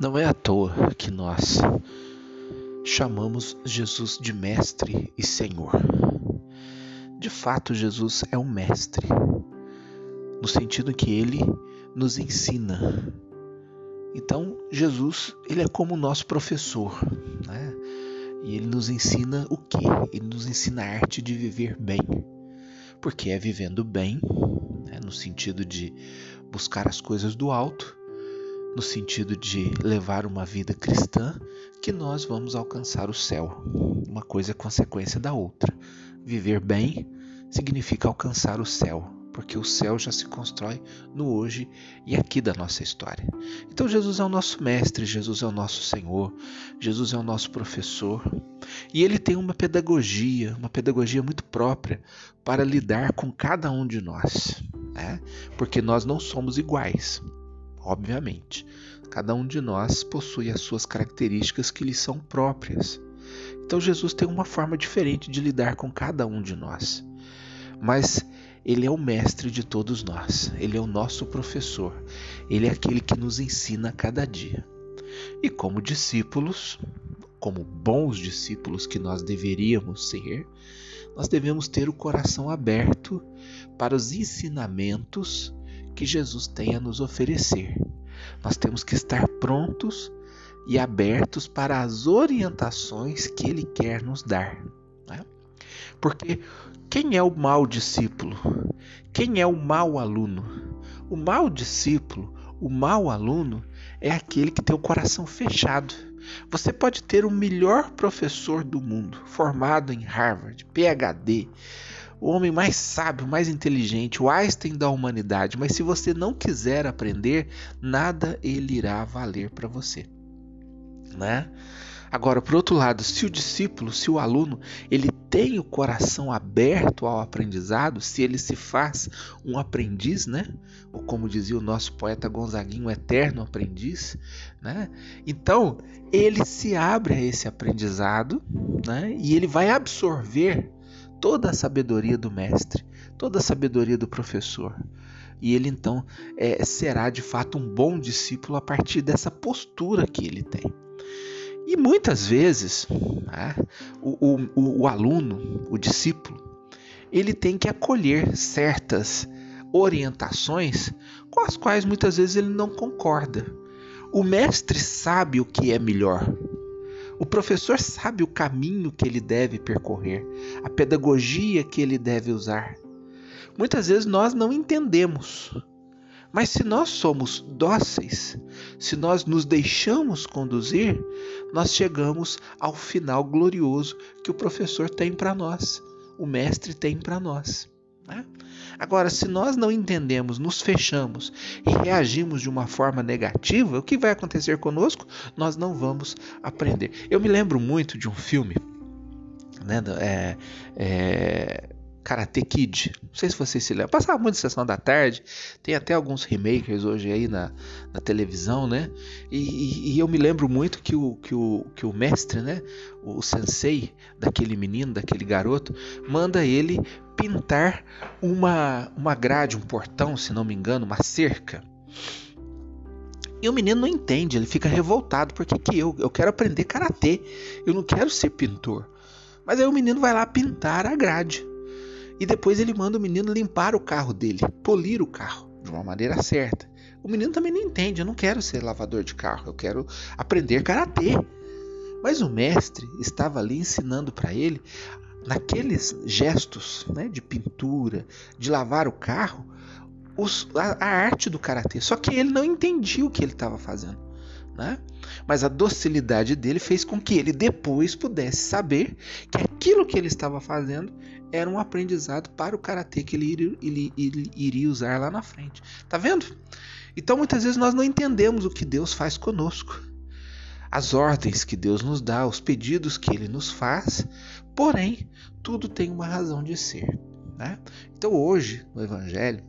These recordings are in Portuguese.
Não é à toa que nós chamamos Jesus de Mestre e Senhor. De fato, Jesus é um mestre, no sentido que ele nos ensina. Então, Jesus, ele é como o nosso professor, né? E ele nos ensina o que? Ele nos ensina a arte de viver bem. Porque é vivendo bem, né? no sentido de buscar as coisas do alto, no sentido de levar uma vida cristã, que nós vamos alcançar o céu. Uma coisa é consequência da outra. Viver bem significa alcançar o céu, porque o céu já se constrói no hoje e aqui da nossa história. Então Jesus é o nosso mestre, Jesus é o nosso Senhor, Jesus é o nosso professor, e ele tem uma pedagogia, uma pedagogia muito própria para lidar com cada um de nós, né? porque nós não somos iguais obviamente. Cada um de nós possui as suas características que lhe são próprias. Então Jesus tem uma forma diferente de lidar com cada um de nós. Mas ele é o mestre de todos nós, ele é o nosso professor, ele é aquele que nos ensina a cada dia. E como discípulos, como bons discípulos que nós deveríamos ser, nós devemos ter o coração aberto para os ensinamentos que Jesus tem a nos oferecer. Nós temos que estar prontos e abertos para as orientações que Ele quer nos dar. Né? Porque quem é o mau discípulo? Quem é o mau aluno? O mau discípulo, o mau aluno, é aquele que tem o coração fechado. Você pode ter o melhor professor do mundo, formado em Harvard, PhD, o homem mais sábio, mais inteligente, o Einstein da humanidade, mas se você não quiser aprender, nada ele irá valer para você, né? Agora, por outro lado, se o discípulo, se o aluno, ele tem o coração aberto ao aprendizado, se ele se faz um aprendiz, né? Ou como dizia o nosso poeta Gonzaguinho, um eterno aprendiz, né? Então, ele se abre a esse aprendizado, né? E ele vai absorver toda a sabedoria do mestre, toda a sabedoria do professor. E ele então é, será de fato um bom discípulo a partir dessa postura que ele tem. E muitas vezes né, o, o, o aluno, o discípulo, ele tem que acolher certas orientações com as quais muitas vezes ele não concorda. O mestre sabe o que é melhor, o professor sabe o caminho que ele deve percorrer, a pedagogia que ele deve usar. Muitas vezes nós não entendemos, mas se nós somos dóceis, se nós nos deixamos conduzir, nós chegamos ao final glorioso que o professor tem para nós, o mestre tem para nós. Né? Agora, se nós não entendemos, nos fechamos e reagimos de uma forma negativa, o que vai acontecer conosco? Nós não vamos aprender. Eu me lembro muito de um filme, né? É, é, Karate Kid. Não sei se vocês se lembram. Passava muito sessão da tarde. Tem até alguns remakers hoje aí na, na televisão, né? E, e, e, eu me lembro muito que o, que o, que o mestre, né? O, o sensei daquele menino, daquele garoto, manda ele pintar uma, uma grade, um portão, se não me engano, uma cerca. E o menino não entende, ele fica revoltado. Porque que eu, eu quero aprender karatê, eu não quero ser pintor. Mas aí o menino vai lá pintar a grade. E depois ele manda o menino limpar o carro dele, polir o carro de uma maneira certa. O menino também não entende, eu não quero ser lavador de carro, eu quero aprender karatê. Mas o mestre estava ali ensinando para ele, naqueles gestos né, de pintura, de lavar o carro, os, a, a, arte do karatê. Só que ele não entendia o que ele estava fazendo. Né? Mas a docilidade dele fez com que ele depois pudesse saber que aquilo que ele estava fazendo era um aprendizado para o karatê que ele iria, ele, ele iria usar lá na frente. Tá vendo? Então muitas vezes nós não entendemos o que Deus faz conosco. As ordens que Deus nos dá, os pedidos que ele nos faz, porém, tudo tem uma razão de ser. Né? Então hoje, no Evangelho,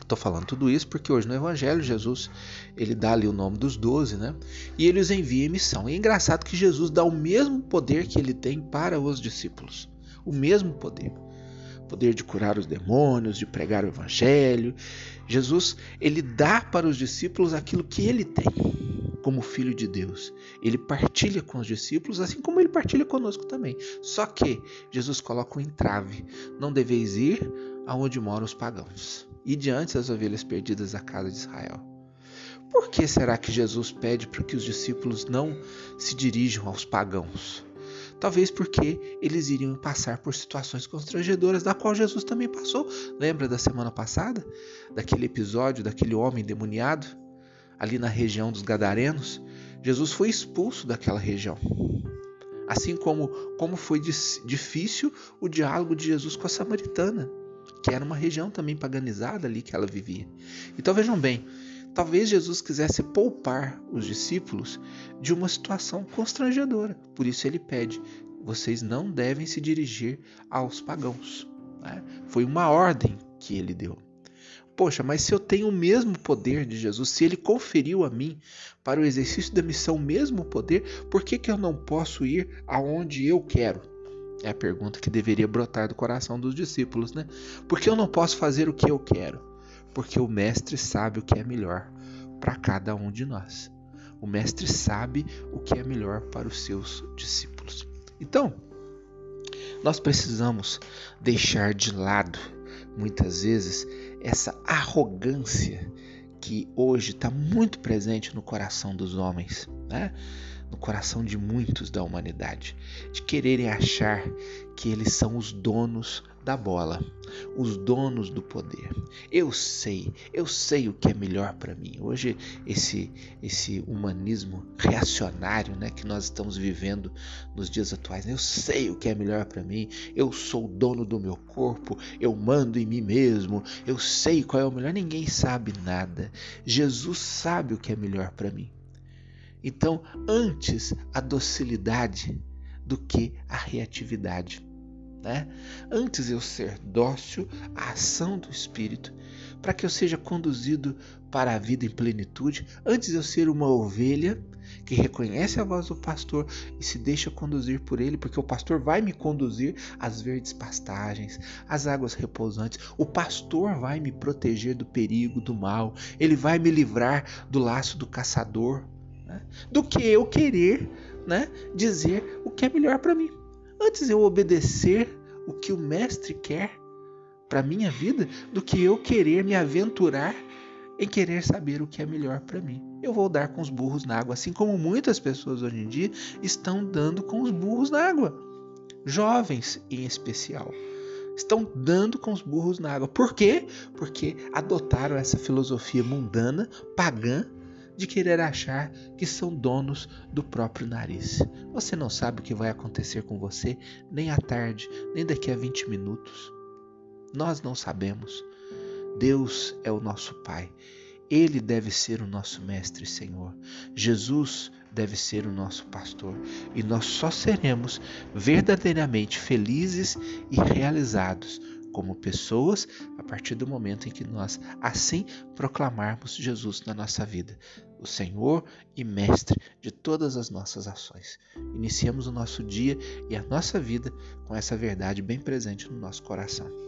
Estou falando tudo isso porque hoje no Evangelho Jesus ele dá ali o nome dos doze, né? E ele os envia em missão. E é engraçado que Jesus dá o mesmo poder que ele tem para os discípulos o mesmo poder. Poder de curar os demônios, de pregar o evangelho. Jesus, ele dá para os discípulos aquilo que ele tem, como filho de Deus. Ele partilha com os discípulos, assim como ele partilha conosco também. Só que Jesus coloca um entrave: não deveis ir aonde moram os pagãos, e diante das ovelhas perdidas da casa de Israel. Por que será que Jesus pede para que os discípulos não se dirijam aos pagãos? Talvez porque eles iriam passar por situações constrangedoras, da qual Jesus também passou. Lembra da semana passada? Daquele episódio daquele homem demoniado ali na região dos Gadarenos? Jesus foi expulso daquela região. Assim como, como foi difícil o diálogo de Jesus com a samaritana que era uma região também paganizada ali que ela vivia. Então vejam bem, talvez Jesus quisesse poupar os discípulos de uma situação constrangedora. Por isso ele pede: vocês não devem se dirigir aos pagãos. Né? Foi uma ordem que ele deu. Poxa, mas se eu tenho o mesmo poder de Jesus, se ele conferiu a mim para o exercício da missão o mesmo poder, por que, que eu não posso ir aonde eu quero? É a pergunta que deveria brotar do coração dos discípulos, né? Por que eu não posso fazer o que eu quero? Porque o Mestre sabe o que é melhor para cada um de nós. O Mestre sabe o que é melhor para os seus discípulos. Então, nós precisamos deixar de lado, muitas vezes, essa arrogância que hoje está muito presente no coração dos homens, né? no coração de muitos da humanidade, de quererem achar que eles são os donos da bola, os donos do poder. Eu sei, eu sei o que é melhor para mim. Hoje esse esse humanismo reacionário, né, que nós estamos vivendo nos dias atuais, né? eu sei o que é melhor para mim. Eu sou o dono do meu corpo, eu mando em mim mesmo. Eu sei qual é o melhor. Ninguém sabe nada. Jesus sabe o que é melhor para mim. Então, antes a docilidade do que a reatividade. Né? Antes eu ser dócil à ação do Espírito, para que eu seja conduzido para a vida em plenitude, antes eu ser uma ovelha que reconhece a voz do pastor e se deixa conduzir por ele, porque o pastor vai me conduzir às verdes pastagens, às águas repousantes. O pastor vai me proteger do perigo, do mal, ele vai me livrar do laço do caçador né? do que eu querer né, dizer o que é melhor para mim. Antes eu obedecer o que o mestre quer para minha vida do que eu querer me aventurar em querer saber o que é melhor para mim. Eu vou dar com os burros na água, assim como muitas pessoas hoje em dia estão dando com os burros na água. Jovens em especial estão dando com os burros na água. Por quê? Porque adotaram essa filosofia mundana, pagã, de querer achar que são donos do próprio nariz. Você não sabe o que vai acontecer com você nem à tarde, nem daqui a 20 minutos. Nós não sabemos. Deus é o nosso Pai. Ele deve ser o nosso Mestre e Senhor. Jesus deve ser o nosso pastor. E nós só seremos verdadeiramente felizes e realizados como pessoas a partir do momento em que nós assim proclamarmos Jesus na nossa vida, o Senhor e Mestre de todas as nossas ações. Iniciamos o nosso dia e a nossa vida com essa verdade bem presente no nosso coração.